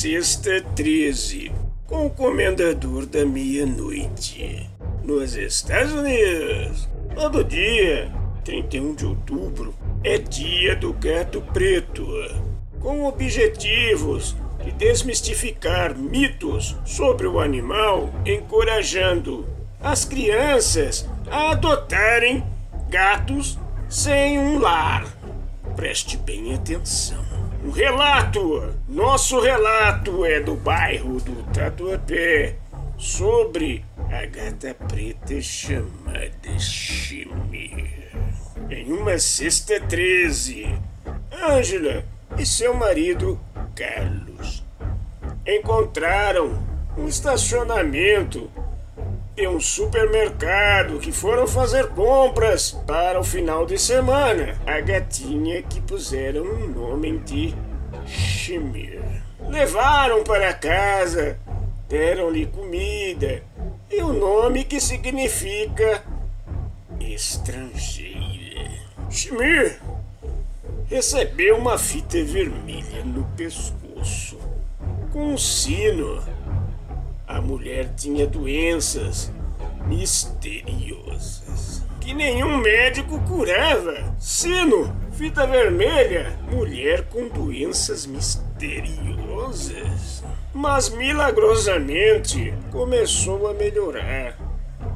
Sexta 13, com o Comendador da Meia-Noite. Nos Estados Unidos, todo dia, 31 de outubro, é dia do gato preto, com objetivos de desmistificar mitos sobre o animal, encorajando as crianças a adotarem gatos sem um lar. Preste bem atenção. O relato, nosso relato é do bairro do Tatuapé, sobre a gata preta chamada Chime. Em uma sexta 13, Ângela e seu marido Carlos encontraram um estacionamento de um supermercado que foram fazer compras para o final de semana. A gatinha que puseram o nome de Shimir. Levaram para casa, deram-lhe comida e o nome que significa estrangeira. Shimir recebeu uma fita vermelha no pescoço com um sino a mulher tinha doenças misteriosas que nenhum médico curava. Sino, fita vermelha, mulher com doenças misteriosas. Mas milagrosamente começou a melhorar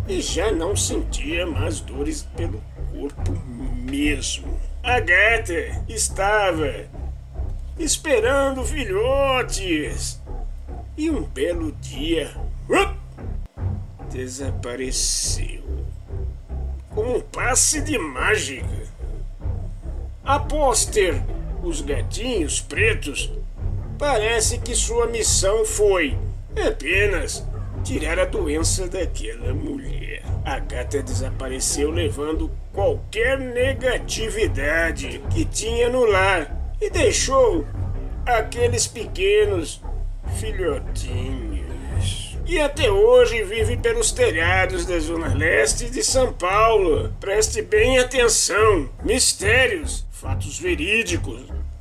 e já não sentia mais dores pelo corpo mesmo. A gata estava esperando filhotes e um belo dia desapareceu como um passe de mágica. Após ter os gatinhos pretos, parece que sua missão foi apenas tirar a doença daquela mulher. A gata desapareceu levando qualquer negatividade que tinha no lar e deixou aqueles pequenos filhotinhos. E até hoje vive pelos telhados da zona leste de São Paulo. Preste bem atenção. Mistérios, fatos verídicos.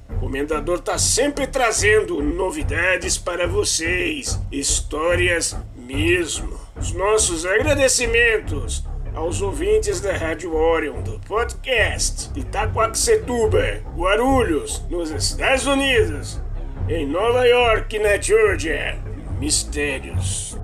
O comendador tá sempre trazendo novidades para vocês, histórias mesmo. Os nossos agradecimentos aos ouvintes da Rádio Orion do podcast de Itacoaxetuba, Guarulhos, nos Estados Unidos em Nova York, na Georgia. Mistérios